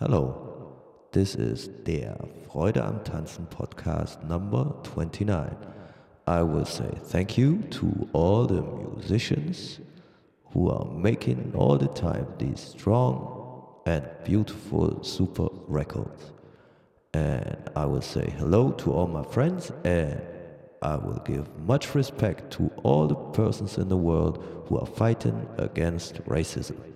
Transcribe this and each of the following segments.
Hello, this is der Freude am Tanzen podcast number 29. I will say thank you to all the musicians who are making all the time these strong and beautiful super records. And I will say hello to all my friends and I will give much respect to all the persons in the world who are fighting against racism.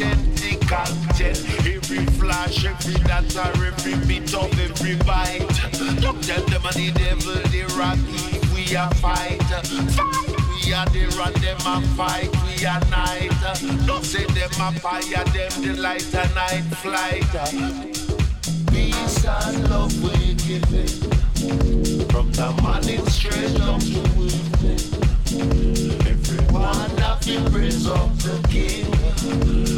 identical ten. Every flash, every data, every bit of every byte. Don't tell them I the devil, they rat me. We are fight. fight. We are the run them a fight. We are night. Don't say them a fire, them the light a night flight. Peace and love we give it. From the morning straight up to evening. Everyone of you praise of the King.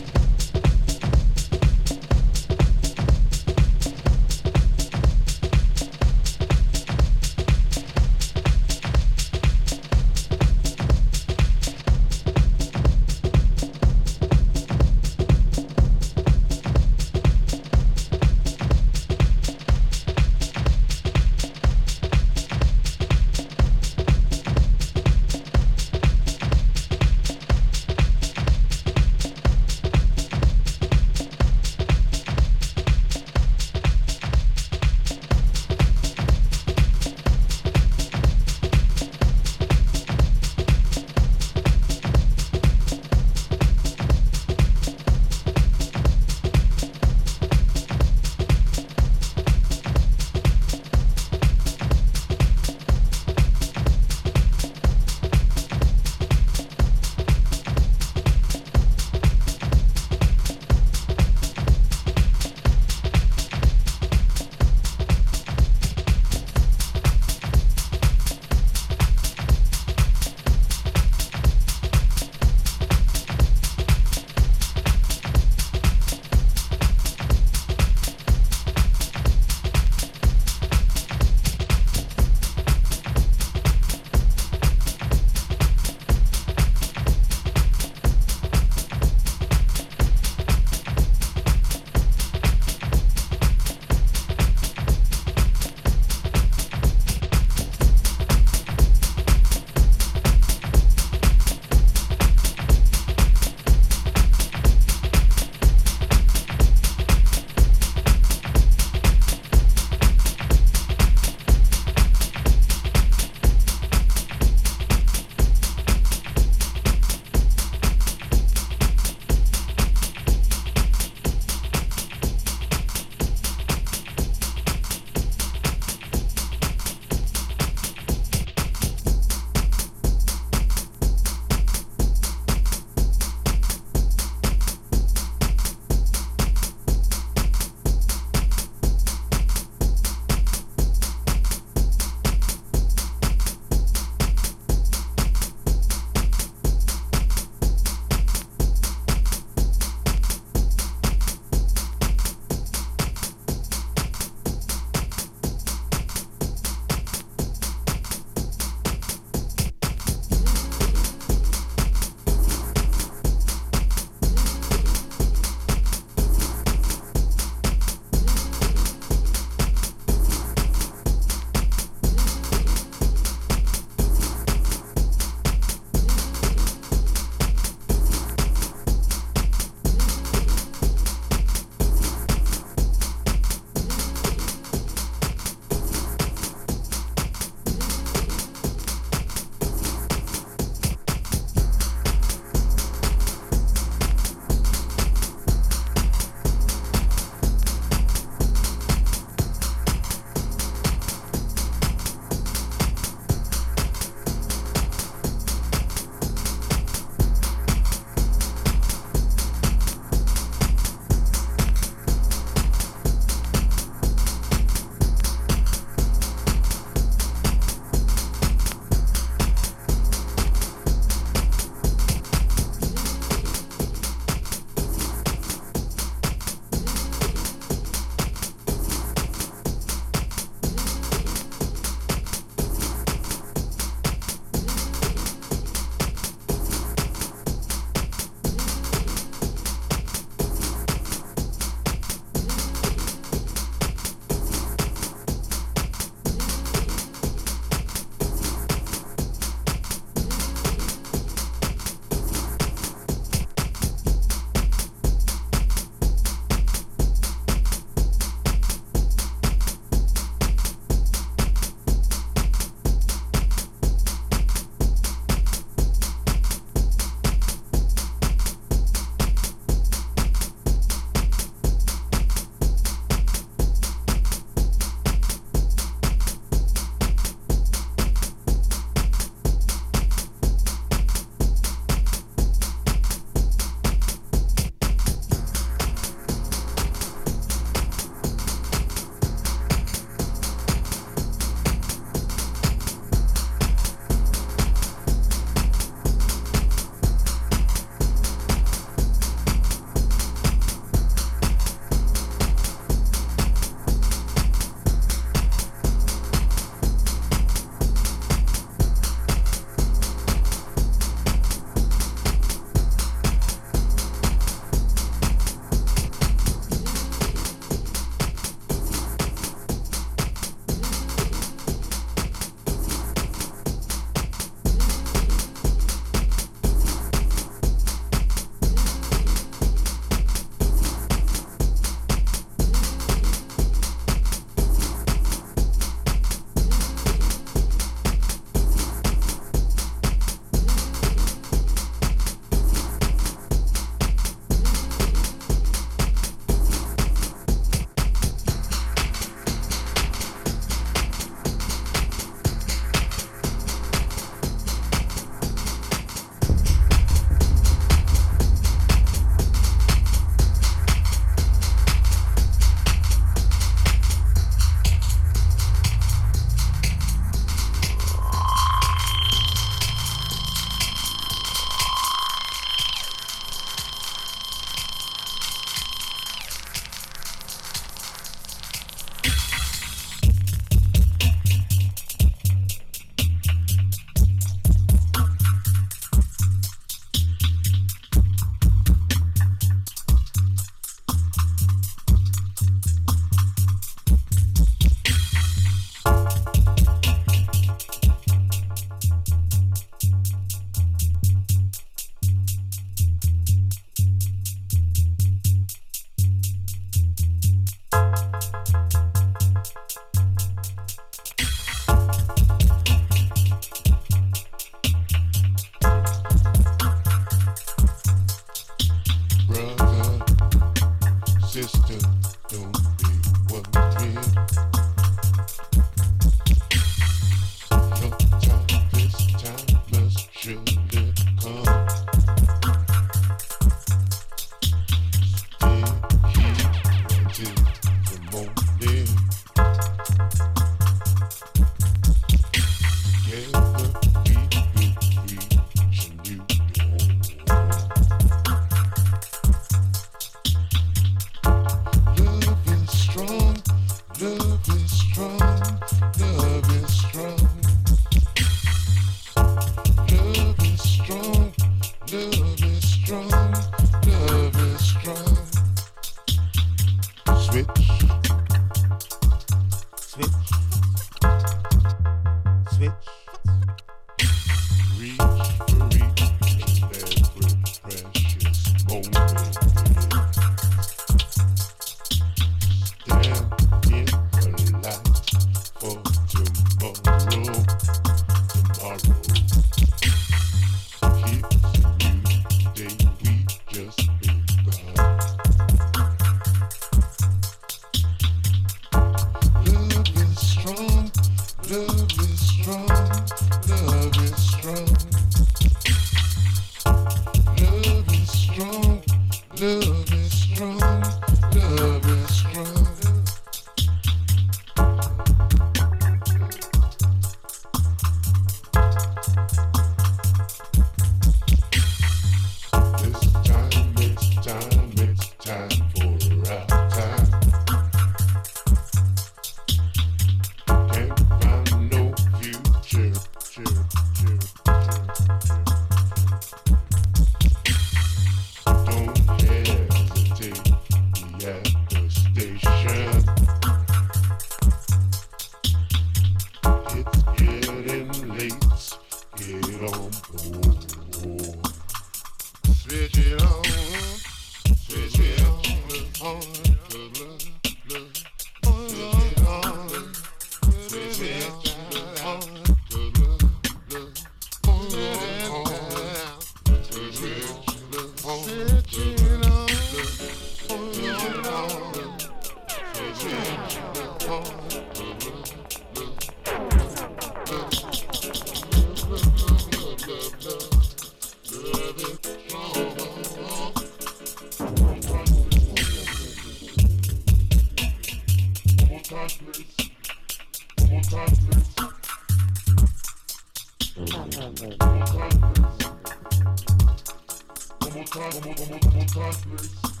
Christmas.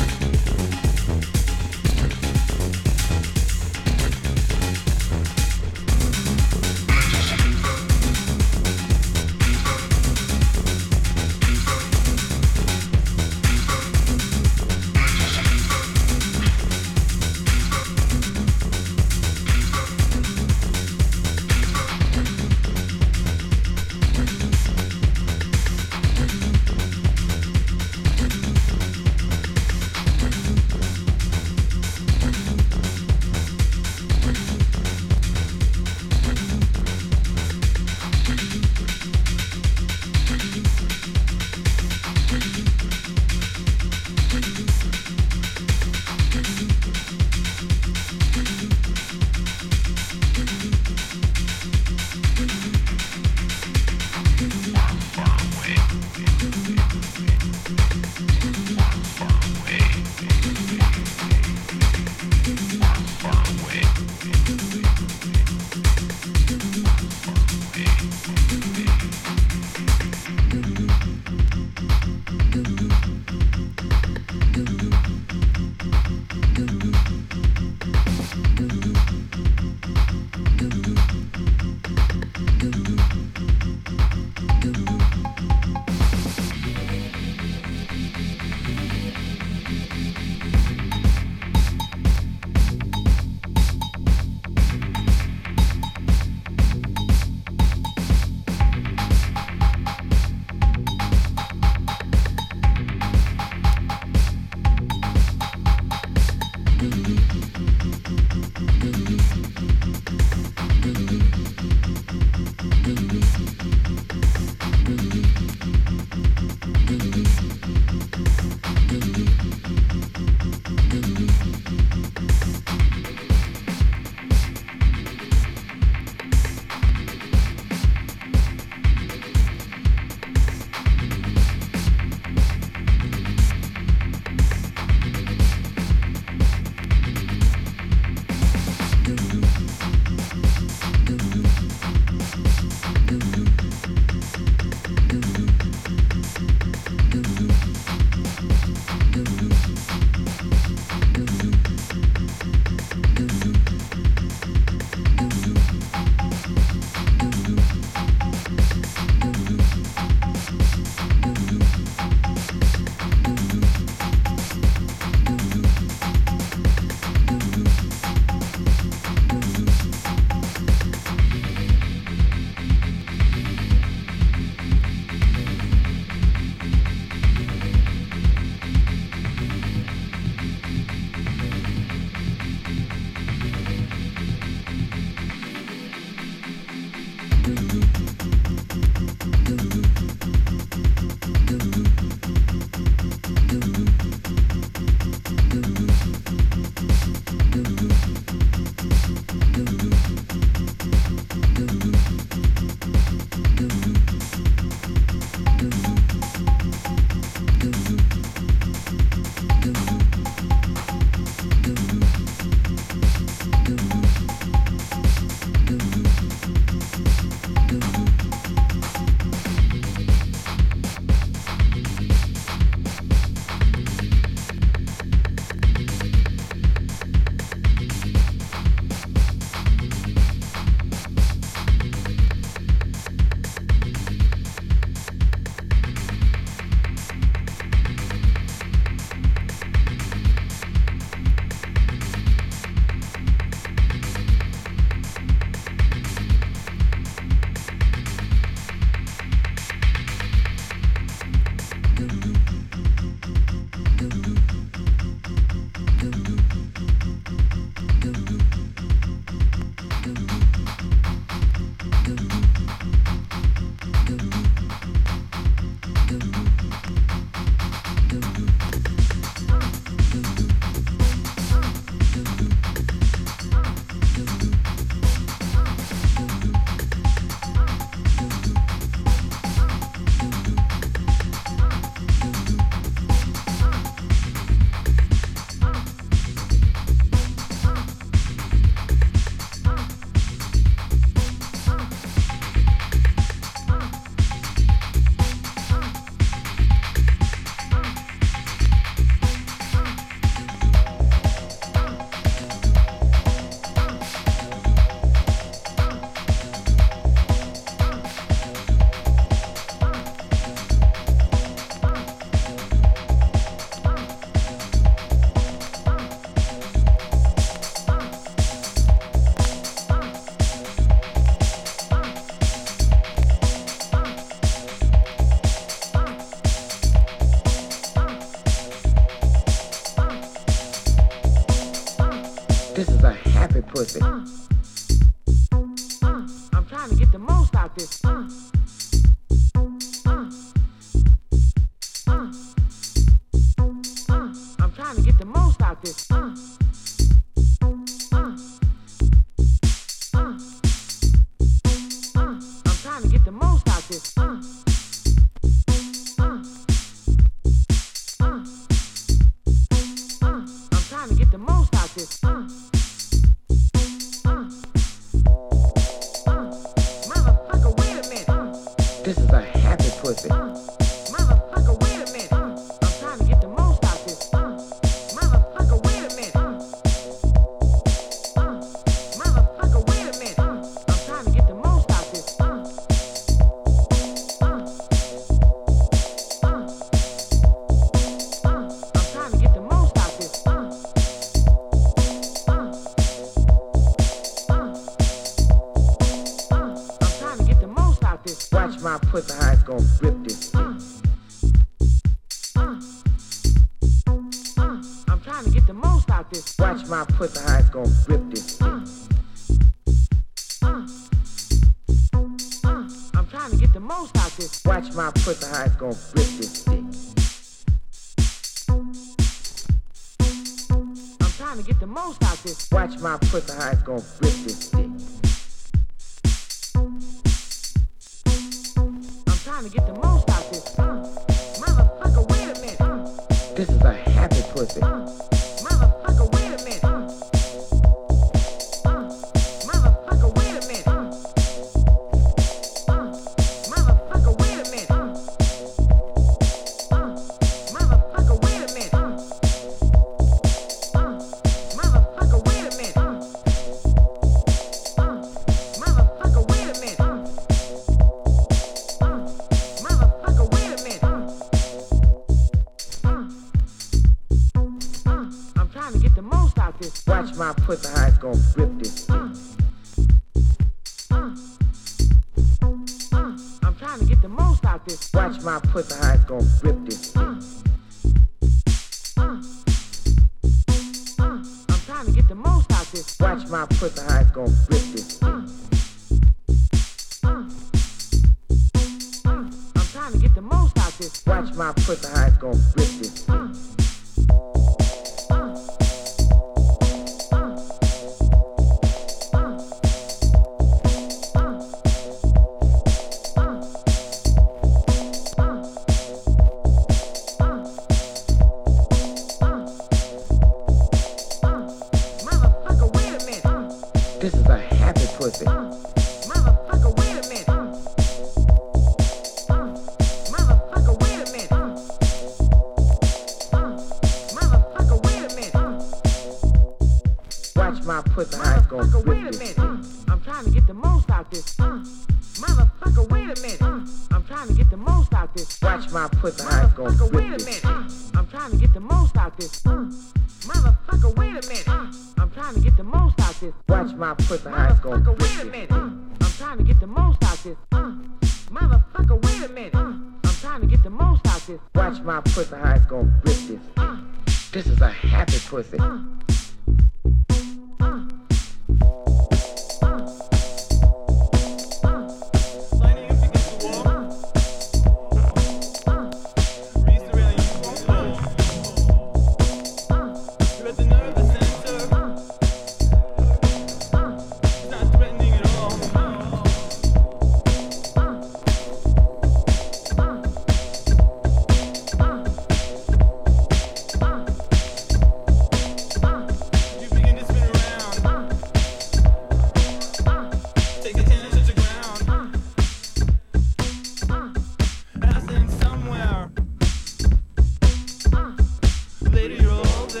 This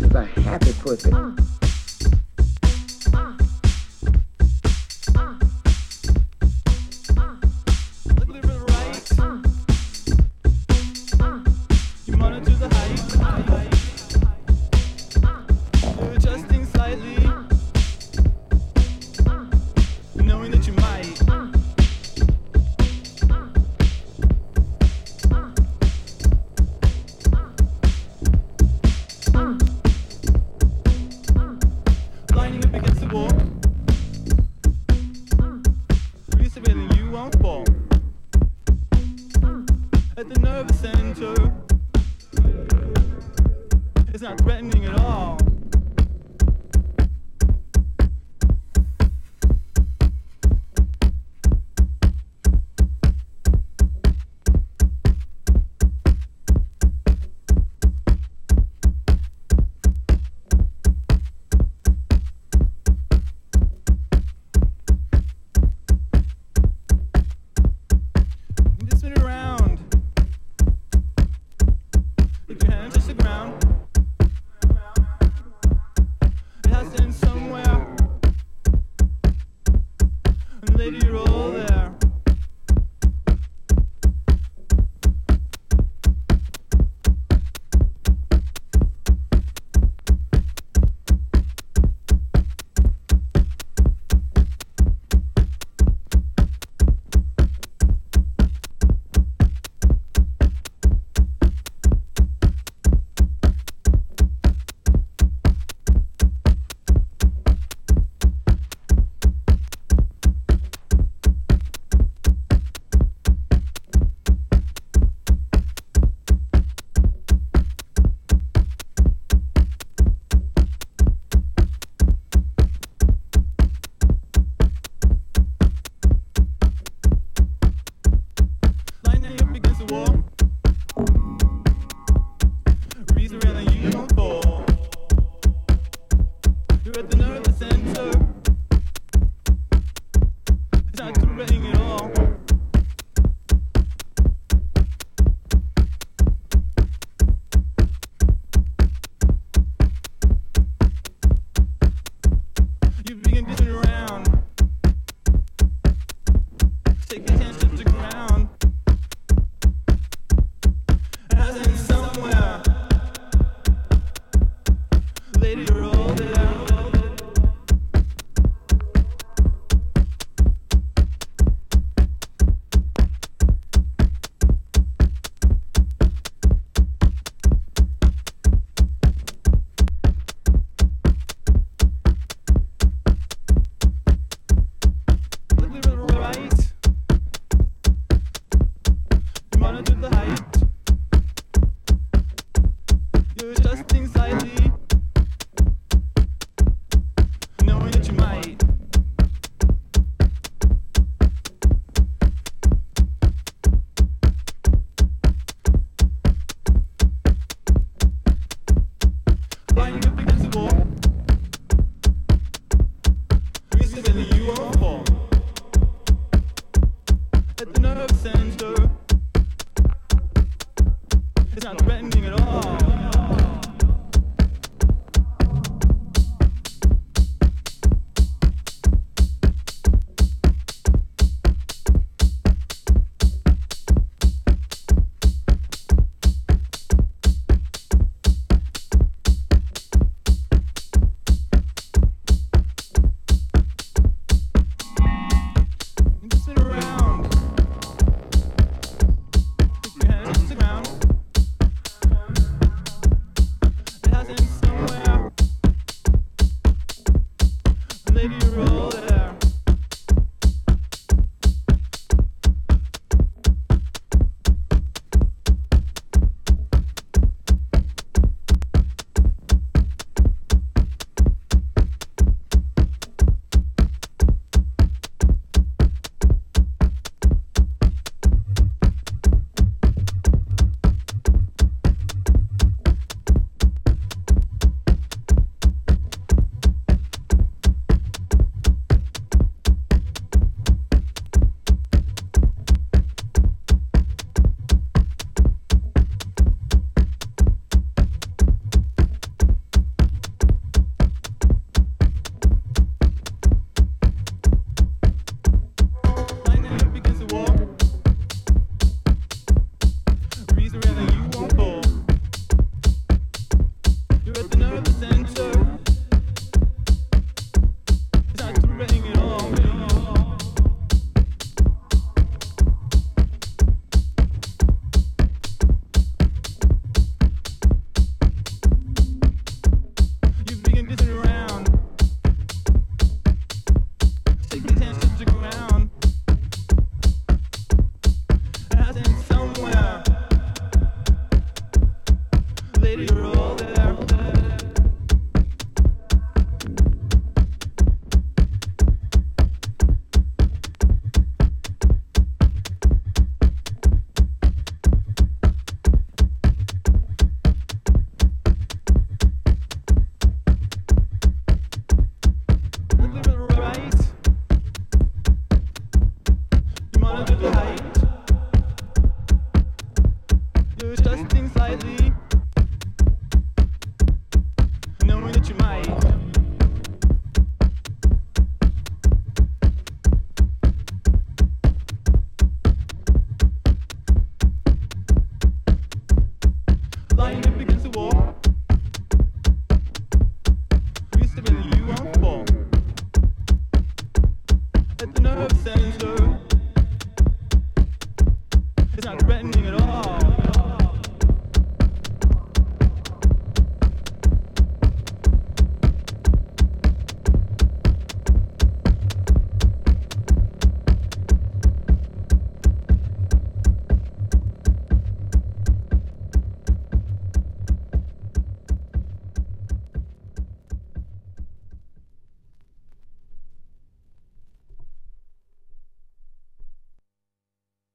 is a happy pussy.